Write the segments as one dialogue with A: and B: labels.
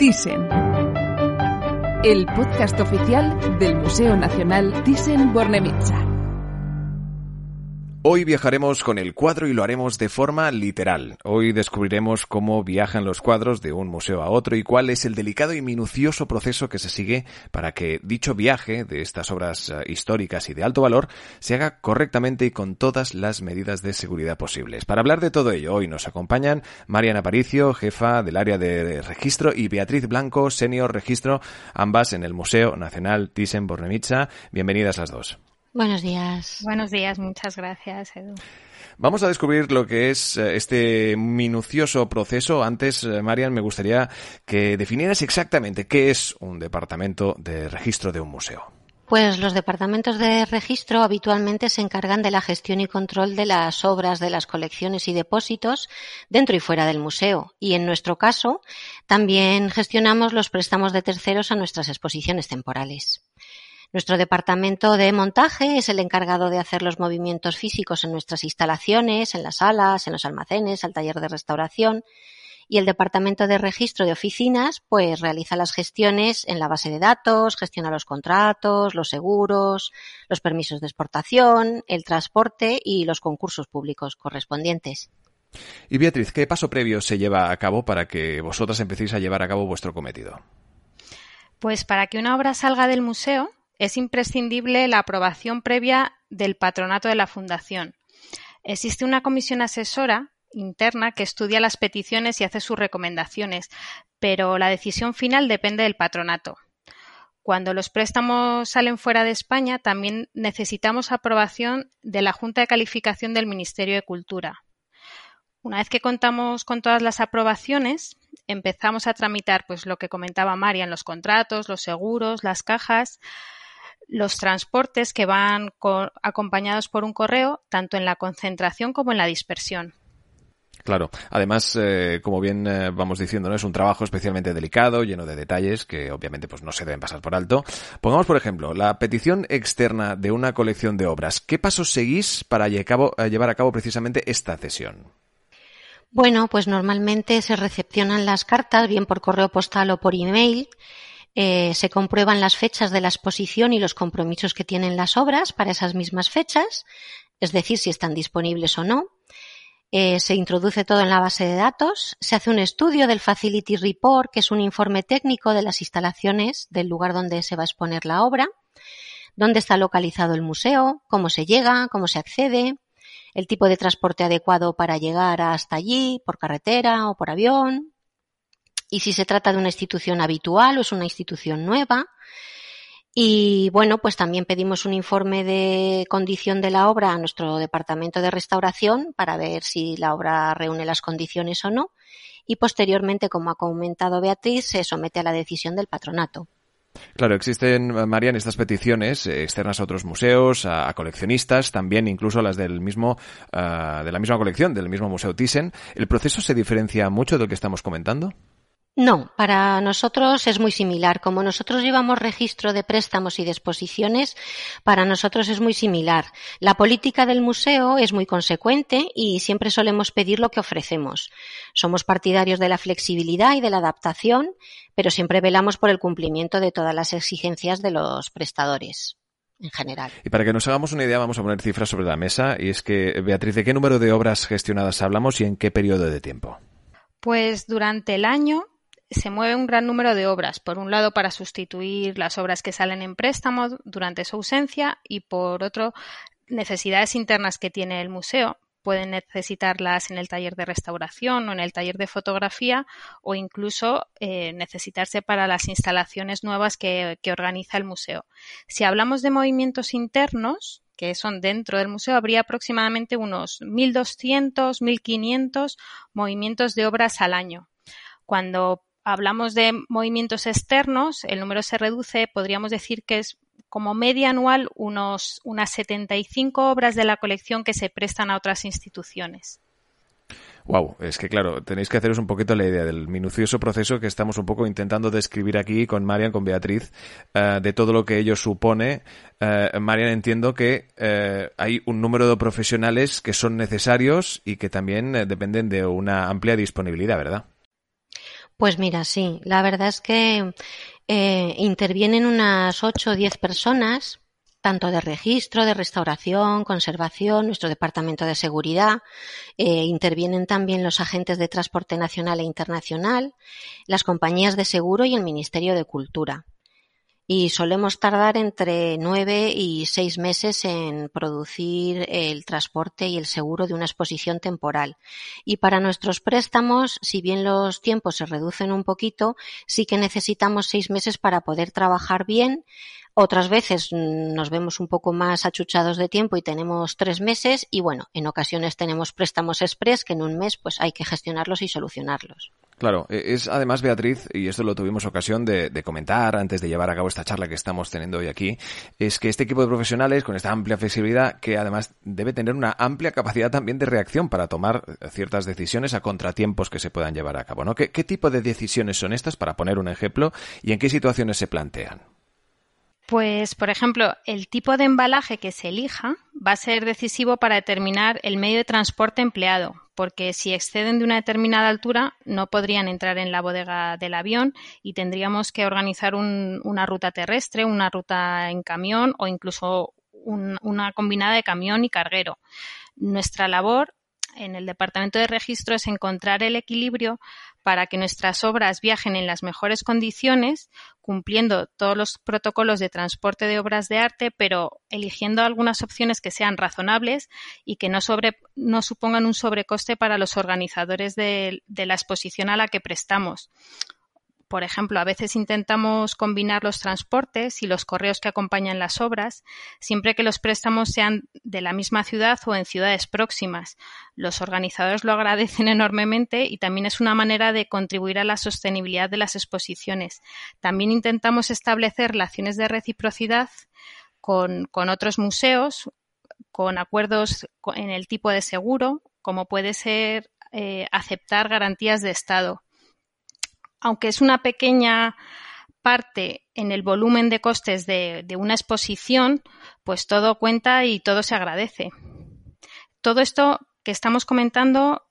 A: Thyssen. El podcast oficial del Museo Nacional Thyssen-Bornemisza.
B: Hoy viajaremos con el cuadro y lo haremos de forma literal. Hoy descubriremos cómo viajan los cuadros de un museo a otro y cuál es el delicado y minucioso proceso que se sigue para que dicho viaje de estas obras eh, históricas y de alto valor se haga correctamente y con todas las medidas de seguridad posibles. Para hablar de todo ello, hoy nos acompañan Mariana Aparicio, jefa del área de registro, y Beatriz Blanco, senior registro, ambas en el Museo Nacional Thyssen-Bornemisza. Bienvenidas las dos.
C: Buenos días.
D: Buenos días, muchas gracias, Edu.
B: Vamos a descubrir lo que es eh, este minucioso proceso. Antes, eh, Marian, me gustaría que definieras exactamente qué es un departamento de registro de un museo.
C: Pues los departamentos de registro habitualmente se encargan de la gestión y control de las obras de las colecciones y depósitos dentro y fuera del museo. Y en nuestro caso, también gestionamos los préstamos de terceros a nuestras exposiciones temporales. Nuestro departamento de montaje es el encargado de hacer los movimientos físicos en nuestras instalaciones, en las salas, en los almacenes, al taller de restauración. Y el departamento de registro de oficinas, pues realiza las gestiones en la base de datos, gestiona los contratos, los seguros, los permisos de exportación, el transporte y los concursos públicos correspondientes.
B: Y Beatriz, ¿qué paso previo se lleva a cabo para que vosotras empecéis a llevar a cabo vuestro cometido?
D: Pues para que una obra salga del museo, es imprescindible la aprobación previa del patronato de la Fundación. Existe una comisión asesora interna que estudia las peticiones y hace sus recomendaciones, pero la decisión final depende del patronato. Cuando los préstamos salen fuera de España, también necesitamos aprobación de la Junta de Calificación del Ministerio de Cultura. Una vez que contamos con todas las aprobaciones, empezamos a tramitar pues lo que comentaba Marian, los contratos, los seguros, las cajas, los transportes que van acompañados por un correo, tanto en la concentración como en la dispersión.
B: Claro. Además, eh, como bien eh, vamos diciendo, ¿no? es un trabajo especialmente delicado, lleno de detalles que obviamente pues no se deben pasar por alto. Pongamos, por ejemplo, la petición externa de una colección de obras. ¿Qué pasos seguís para llevar a cabo precisamente esta cesión?
C: Bueno, pues normalmente se recepcionan las cartas bien por correo postal o por email eh, se comprueban las fechas de la exposición y los compromisos que tienen las obras para esas mismas fechas, es decir, si están disponibles o no. Eh, se introduce todo en la base de datos, se hace un estudio del Facility Report, que es un informe técnico de las instalaciones del lugar donde se va a exponer la obra, dónde está localizado el museo, cómo se llega, cómo se accede, el tipo de transporte adecuado para llegar hasta allí, por carretera o por avión, y si se trata de una institución habitual o es una institución nueva. Y bueno, pues también pedimos un informe de condición de la obra a nuestro departamento de restauración para ver si la obra reúne las condiciones o no. Y posteriormente, como ha comentado Beatriz, se somete a la decisión del patronato.
B: Claro, existen, Marian, estas peticiones externas a otros museos, a, coleccionistas, también incluso las del mismo, ah, de la misma colección, del mismo Museo Thyssen. ¿El proceso se diferencia mucho del que estamos comentando?
C: No, para nosotros es muy similar. Como nosotros llevamos registro de préstamos y de exposiciones, para nosotros es muy similar. La política del museo es muy consecuente y siempre solemos pedir lo que ofrecemos. Somos partidarios de la flexibilidad y de la adaptación, pero siempre velamos por el cumplimiento de todas las exigencias de los prestadores. En general.
B: Y para que nos hagamos una idea, vamos a poner cifras sobre la mesa. Y es que, Beatriz, ¿de qué número de obras gestionadas hablamos y en qué periodo de tiempo?
D: Pues durante el año se mueve un gran número de obras, por un lado para sustituir las obras que salen en préstamo durante su ausencia y por otro necesidades internas que tiene el museo. Pueden necesitarlas en el taller de restauración o en el taller de fotografía o incluso eh, necesitarse para las instalaciones nuevas que, que organiza el museo. Si hablamos de movimientos internos, que son dentro del museo, habría aproximadamente unos 1.200, 1.500 movimientos de obras al año. Cuando hablamos de movimientos externos, el número se reduce, podríamos decir que es como media anual unos, unas 75 obras de la colección que se prestan a otras instituciones.
B: Wow, es que claro, tenéis que haceros un poquito la idea del minucioso proceso que estamos un poco intentando describir aquí con Marian, con Beatriz, eh, de todo lo que ello supone. Eh, Marian, entiendo que eh, hay un número de profesionales que son necesarios y que también dependen de una amplia disponibilidad, ¿verdad?
C: Pues mira, sí, la verdad es que intervienen unas 8 o 10 personas tanto de registro, de restauración, conservación, nuestro departamento de seguridad. Eh, intervienen también los agentes de transporte nacional e internacional, las compañías de seguro y el Ministerio de Cultura. Y solemos tardar entre nueve y seis meses en producir el transporte y el seguro de una exposición temporal. Y para nuestros préstamos, si bien los tiempos se reducen un poquito, sí que necesitamos seis meses para poder trabajar bien otras veces nos vemos un poco más achuchados de tiempo y tenemos tres meses y bueno, en ocasiones tenemos préstamos express que en un mes pues hay que gestionarlos y solucionarlos.
B: Claro, e, es además Beatriz, y esto lo tuvimos ocasión de, comentar antes de llevar a cabo esta charla que estamos teniendo hoy aquí, es que este equipo de profesionales con esta amplia flexibilidad que además debe tener una amplia capacidad también de reacción para tomar ciertas decisiones a contratiempos que se puedan llevar a cabo. ¿no? ¿Qué, qué tipo de decisiones son estas, para poner un ejemplo, y en qué situaciones se plantean?
D: Pues, por ejemplo, el tipo de embalaje que se elija va a ser decisivo para determinar el medio de transporte empleado, porque si exceden de una determinada altura no podrían entrar en la bodega del avión y tendríamos que organizar una ruta terrestre, una ruta en camión o incluso una combinada de camión y carguero. Nuestra labor en el departamento de registro es encontrar el equilibrio para que nuestras obras viajen en las mejores condiciones, cumpliendo todos los protocolos de transporte de obras de arte, pero eligiendo algunas opciones que sean razonables y que no, supongan un sobrecoste para los organizadores de la exposición a la que prestamos por ejemplo, a veces intentamos combinar los transportes y los correos que acompañan las obras, siempre que los préstamos sean de la misma ciudad o en ciudades próximas. Los organizadores lo agradecen enormemente y también es una manera de contribuir a la sostenibilidad de las exposiciones. También intentamos establecer relaciones de reciprocidad con, otros museos, con acuerdos en el tipo de seguro, como puede ser eh, aceptar garantías de Estado aunque es una pequeña parte en el volumen de costes de, una exposición, pues todo cuenta y todo se agradece. Todo esto que estamos comentando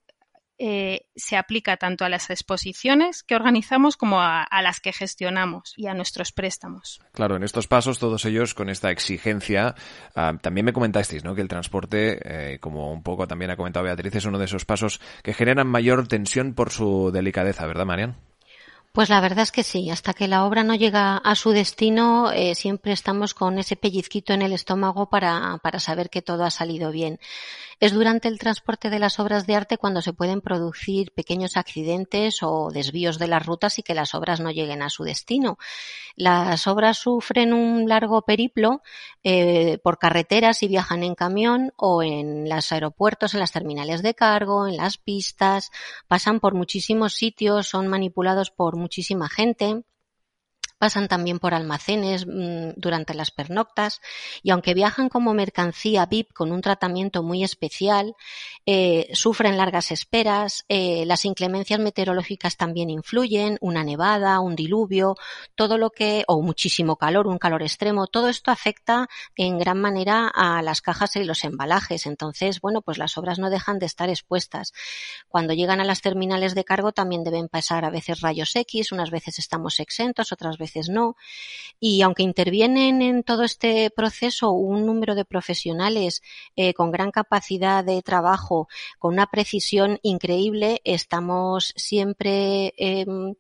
D: eh, se aplica tanto a las exposiciones que organizamos como a, las que gestionamos y a nuestros préstamos.
B: Claro, en estos pasos, todos ellos con esta exigencia, ah, también me comentasteis ¿no? que el transporte, eh, como un poco también ha comentado Beatriz, es uno de esos pasos que generan mayor tensión por su delicadeza, ¿verdad, Marian?
C: Pues la verdad es que sí, hasta que la obra no llega a su destino, eh, siempre estamos con ese pellizquito en el estómago para, para saber que todo ha salido bien. Es durante el transporte de las obras de arte cuando se pueden producir pequeños accidentes o desvíos de las rutas y que las obras no lleguen a su destino. Las obras sufren un largo periplo eh, por carreteras y viajan en camión o en los aeropuertos, en las terminales de cargo, en las pistas, pasan por muchísimos sitios, son manipulados por muchísima gente pasan también por almacenes mm, durante las pernoctas y aunque viajan como mercancía VIP con un tratamiento muy especial, eh, sufren largas esperas, eh, las inclemencias meteorológicas también influyen, una nevada, un diluvio, todo lo que, o muchísimo calor, un calor extremo, todo esto afecta en gran manera a las cajas y los embalajes. Entonces, bueno, pues las obras no dejan de estar expuestas. Cuando llegan a las terminales de cargo también deben pasar a veces rayos X, unas veces estamos exentos, otras veces no. Y aunque intervienen en todo este proceso un número de profesionales eh, con gran capacidad de trabajo, con una precisión increíble, estamos siempre em,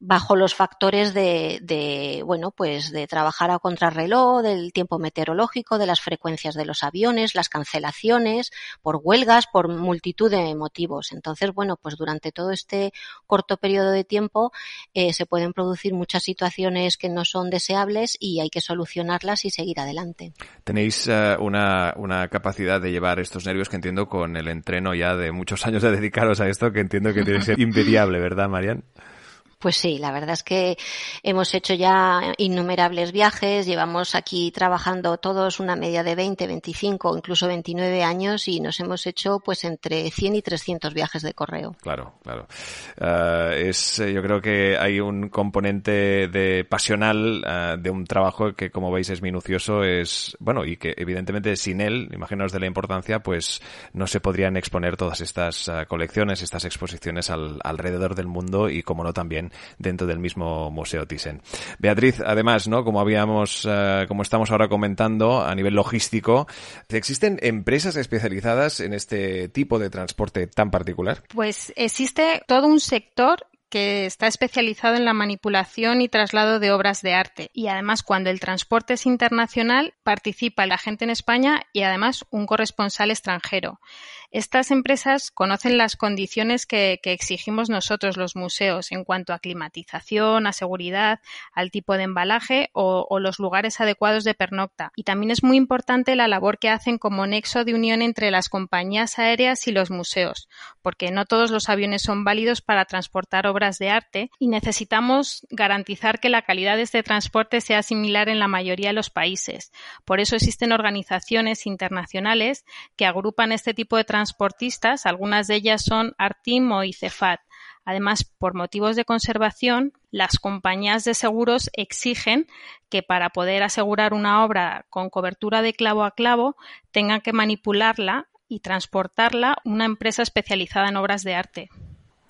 C: bajo los factores de, de, bueno, pues de trabajar a contrarreloj, del tiempo meteorológico, de las frecuencias de los aviones, las cancelaciones, por huelgas, por multitud de motivos. Entonces, bueno, pues durante todo este corto periodo de tiempo eh, se pueden producir muchas situaciones que no son deseables y hay que solucionarlas y seguir adelante.
B: Tenéis eh, una, una capacidad de llevar estos nervios que entiendo con el entreno ya de muchos años de dedicaros a esto, que entiendo que tiene que ser invidiable, ¿verdad, Marian?
C: Pues sí, la verdad es que hemos hecho ya innumerables viajes, llevamos aquí trabajando todos una media de 20, 25, incluso 29 años y nos hemos hecho pues entre 100 y 300 viajes de correo.
B: Claro, claro. Uh, es, eh, yo creo que hay un componente de pasional uh, de un trabajo que como veis es minucioso, es bueno y que evidentemente sin él, imaginaos de la importancia, pues no se podrían exponer todas estas colecciones, estas exposiciones al, alrededor del mundo y como no también dentro del mismo Museo Thyssen. Beatriz, además, ¿no? Como habíamos, uh, como estamos ahora comentando, a nivel logístico, ¿existen empresas especializadas en este tipo de transporte tan particular?
D: Pues existe todo un sector que está especializado en la manipulación y traslado de obras de arte. Y además, cuando el transporte es internacional, participa el agente en España y además un corresponsal extranjero. Estas empresas conocen las condiciones que, exigimos nosotros los museos en cuanto a climatización, a seguridad, al tipo de embalaje o, o, los lugares adecuados de pernocta. Y también es muy importante la labor que hacen como nexo de unión entre las compañías aéreas y los museos, porque no todos los aviones son válidos para transportar obras de arte y necesitamos garantizar que la calidad de este transporte sea similar en la mayoría de los países. Por eso existen organizaciones internacionales que agrupan este tipo de transportistas, algunas de ellas son Artimo y Cefat. Además, por motivos de conservación, las compañías de seguros exigen que para poder asegurar una obra con cobertura de clavo a clavo tengan que manipularla y transportarla una empresa especializada en obras de arte.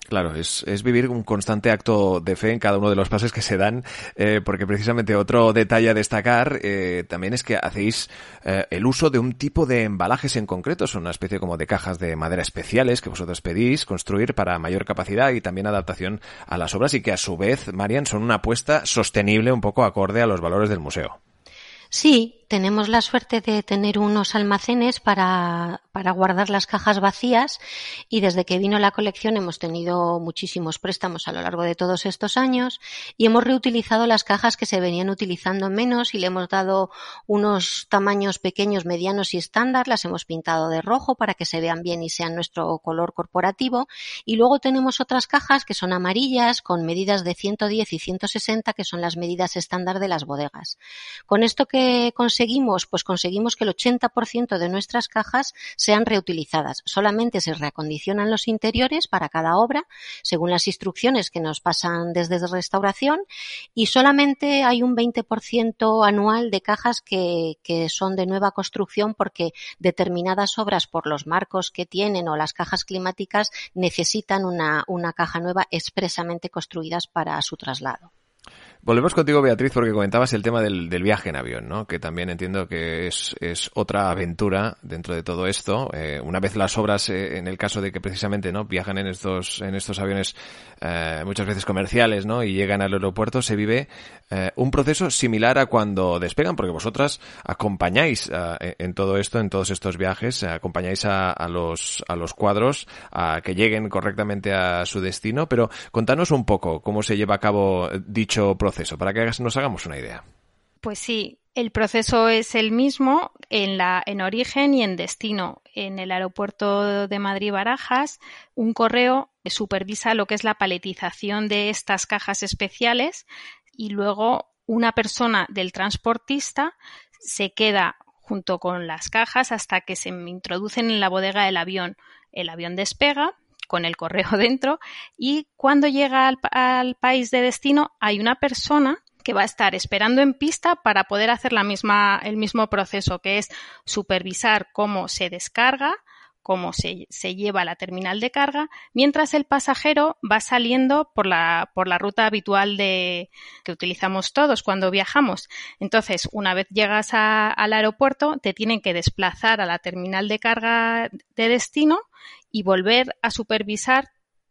B: Claro, es, es, vivir un constante acto de fe en cada uno de los pasos que se dan, eh, porque precisamente otro detalle a destacar eh, también es que hacéis eh, el uso de un tipo de embalajes en concreto, son una especie como de cajas de madera especiales que vosotros pedís construir para mayor capacidad y también adaptación a las obras y que a su vez, Marian, son una apuesta sostenible un poco acorde a los valores del museo.
C: Sí, tenemos la suerte de tener unos almacenes para, para, guardar las cajas vacías y desde que vino la colección hemos tenido muchísimos préstamos a lo largo de todos estos años y hemos reutilizado las cajas que se venían utilizando menos y le hemos dado unos tamaños pequeños, medianos y estándar, las hemos pintado de rojo para que se vean bien y sean nuestro color corporativo y luego tenemos otras cajas que son amarillas con medidas de 110 y 160 que son las medidas estándar de las bodegas. Con esto que conseguimos? Pues conseguimos que el 80% de nuestras cajas sean reutilizadas. Solamente se reacondicionan los interiores para cada obra, según las instrucciones que nos pasan desde restauración, y solamente hay un 20% anual de cajas que, que son de nueva construcción porque determinadas obras, por los marcos que tienen o las cajas climáticas, necesitan una, una caja nueva expresamente construidas para su traslado.
B: Volvemos contigo, Beatriz, porque comentabas el tema del, del viaje en avión, ¿no? Que también entiendo que es, es otra aventura dentro de todo esto. Eh, una vez las obras, eh, en el caso de que precisamente, ¿no? Viajan en estos, en estos aviones, eh, muchas veces comerciales, ¿no? Y llegan al aeropuerto, se vive eh, un proceso similar a cuando despegan, porque vosotras acompañáis en todo esto, en todos estos viajes, acompañáis a, a, los, a los cuadros a que lleguen correctamente a su destino, pero contanos un poco cómo se lleva a cabo dicho proceso para que nos hagamos una idea.
D: Pues sí, el proceso es el mismo en, la, en origen y en destino. En el aeropuerto de Madrid-Barajas, un correo supervisa lo que es la paletización de estas cajas especiales y luego una persona del transportista se queda junto con las cajas hasta que se introducen en la bodega del avión. El avión despega con el correo dentro y cuando llega al, país de destino hay una persona que va a estar esperando en pista para poder hacer la misma, el mismo proceso, que es supervisar cómo se descarga, cómo se, se, lleva a la terminal de carga, mientras el pasajero va saliendo por la, por la ruta habitual de, que utilizamos todos cuando viajamos. Entonces, una vez llegas al aeropuerto, te tienen que desplazar a la terminal de carga de destino y volver a supervisar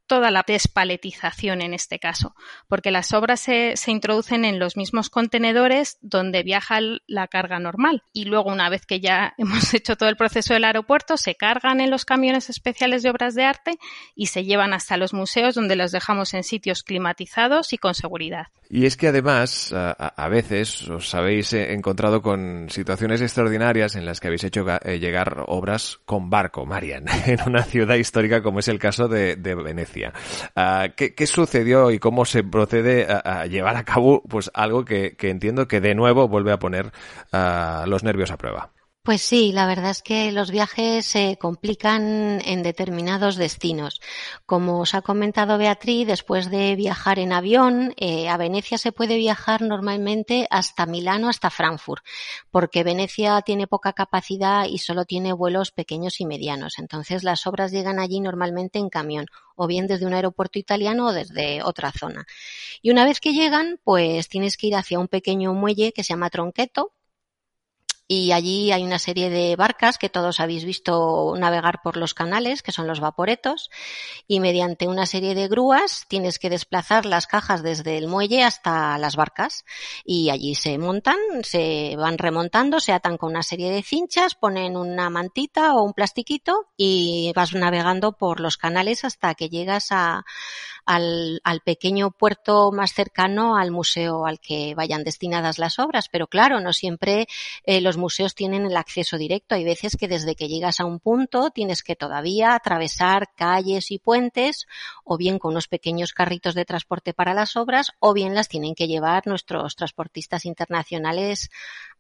D: toda la despaletización en este caso, porque las obras se, se, introducen en los mismos contenedores donde viaja la carga normal y luego una vez que ya hemos hecho todo el proceso del aeropuerto se cargan en los camiones especiales de obras de arte y se llevan hasta los museos donde los dejamos en sitios climatizados y con seguridad.
B: Y es que además a, veces os habéis eh, encontrado con situaciones extraordinarias en las que habéis hecho eh, llegar obras con barco, Marian, en una ciudad histórica como es el caso de Venecia. Ah, ¿qué, sucedió y cómo se procede a, llevar a cabo pues algo que, entiendo que de nuevo vuelve a poner ah, los nervios a prueba?
C: Pues sí, la verdad es que los viajes se complican en determinados destinos. Como os ha comentado Beatriz, después de viajar en avión, eh, a Venecia se puede viajar normalmente hasta Milano, hasta Frankfurt, porque Venecia tiene poca capacidad y solo tiene vuelos pequeños y medianos. Entonces las obras llegan allí normalmente en camión, o bien desde un aeropuerto italiano o desde otra zona. Y una vez que llegan, pues tienes que ir hacia un pequeño muelle que se llama Tronqueto, y allí hay una serie de barcas que todos habéis visto navegar por los canales, que son los vaporetos, y mediante una serie de grúas tienes que desplazar las cajas desde el muelle hasta las barcas y allí se montan, se van remontando, se atan con una serie de cinchas, ponen una mantita o un plastiquito y vas navegando por los canales hasta que llegas al, al, pequeño puerto más cercano al museo al que vayan destinadas las obras. Pero claro, no siempre eh, los museos tienen el acceso directo. Hay veces que desde que llegas a un punto tienes que todavía atravesar calles y puentes o bien con unos pequeños carritos de transporte para las obras o bien las tienen que llevar nuestros transportistas internacionales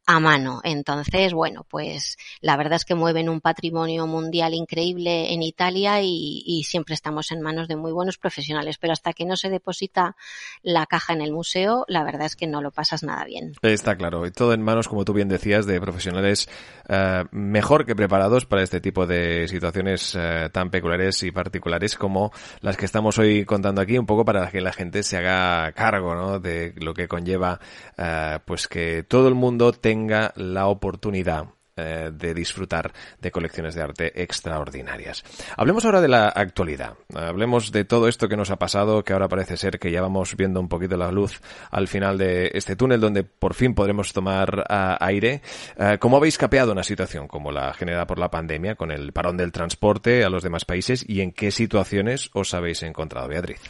C: a mano. Entonces, bueno, pues la verdad es que mueven un patrimonio mundial increíble en Italia y, siempre estamos en manos de muy buenos profesionales, pero hasta que no se deposita la caja en el museo, la verdad es que no lo pasas nada bien.
B: Está claro, y todo en manos, como tú bien decías, de profesionales eh, mejor que preparados para este tipo de situaciones eh, tan peculiares y particulares como las que estamos hoy contando aquí, un poco para que la gente se haga cargo ¿no? de lo que conlleva eh, pues que todo el mundo tenga tenga la oportunidad eh, de disfrutar de colecciones de arte extraordinarias. Hablemos ahora de la actualidad. Hablemos de todo esto que nos ha pasado, que ahora parece ser que ya vamos viendo un poquito la luz al final de este túnel donde por fin podremos tomar ah, aire. Eh, ¿Cómo habéis capeado una situación como la generada por la pandemia, con el parón del transporte a los demás países y en qué situaciones os habéis encontrado, Beatriz?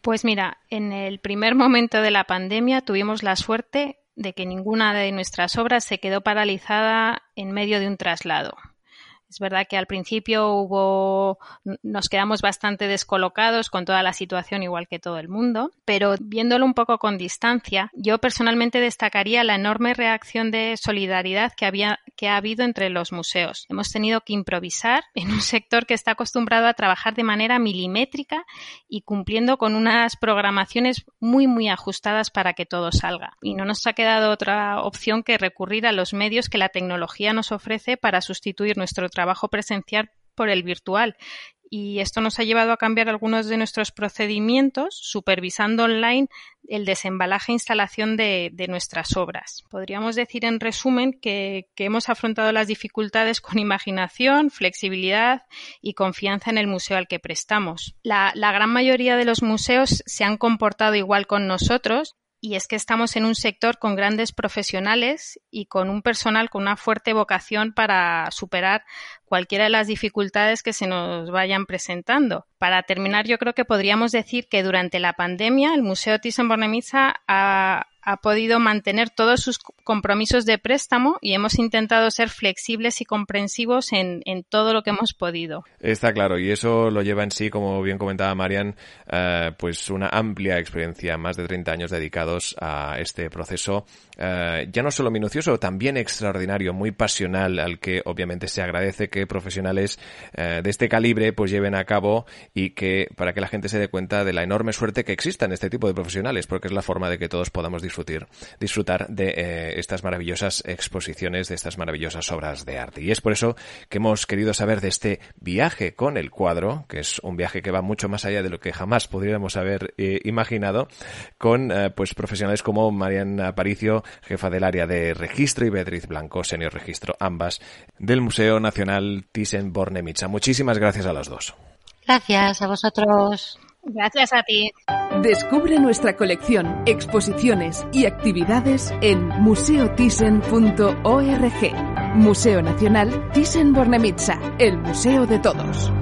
D: Pues mira, en el primer momento de la pandemia tuvimos la suerte de que ninguna de nuestras obras se quedó paralizada en medio de un traslado. Es verdad que al principio hubo, nos quedamos bastante descolocados con toda la situación, igual que todo el mundo, pero viéndolo un poco con distancia, yo personalmente destacaría la enorme reacción de solidaridad que había, que ha habido entre los museos. Hemos tenido que improvisar en un sector que está acostumbrado a trabajar de manera milimétrica y cumpliendo con unas programaciones muy, muy ajustadas para que todo salga. Y no nos ha quedado otra opción que recurrir a los medios que la tecnología nos ofrece para sustituir nuestro trabajo presencial por el virtual. Y esto nos ha llevado a cambiar algunos de nuestros procedimientos, supervisando online el desembalaje e instalación de, nuestras obras. Podríamos decir, en resumen, que, hemos afrontado las dificultades con imaginación, flexibilidad y confianza en el museo al que prestamos. la gran mayoría de los museos se han comportado igual con nosotros y es que estamos en un sector con grandes profesionales y con un personal con una fuerte vocación para superar cualquiera de las dificultades que se nos vayan presentando. Para terminar, yo creo que podríamos decir que durante la pandemia el Museo Thyssen-Bornemisza ha, ha podido mantener todos sus compromisos de préstamo y hemos intentado ser flexibles y comprensivos en, todo lo que hemos podido.
B: Está claro, y eso lo lleva en sí, como bien comentaba Marian, eh, pues una amplia experiencia, más de 30 años dedicados a este proceso, eh, ya no solo minucioso, también extraordinario, muy pasional, al que obviamente se agradece que profesionales eh, de este calibre pues lleven a cabo y que para que la gente se dé cuenta de la enorme suerte que exista en este tipo de profesionales, porque es la forma de que todos podamos disfrutar disfrutar, de eh, estas maravillosas exposiciones, de estas maravillosas obras de arte. Y es por eso que hemos querido saber de este viaje con el cuadro, que es un viaje que va mucho más allá de lo que jamás podríamos haber eh, imaginado, con eh, pues profesionales como Mariana Aparicio, jefa del área de registro, y Beatriz Blanco, senior registro, ambas del Museo Nacional Thyssen-Bornemisza. Muchísimas gracias a las dos.
C: Gracias a vosotros.
D: Gracias a ti.
A: Descubre nuestra colección, exposiciones y actividades en museothyssen.org. Museo Nacional Thyssen-Bornemisza, el museo de todos.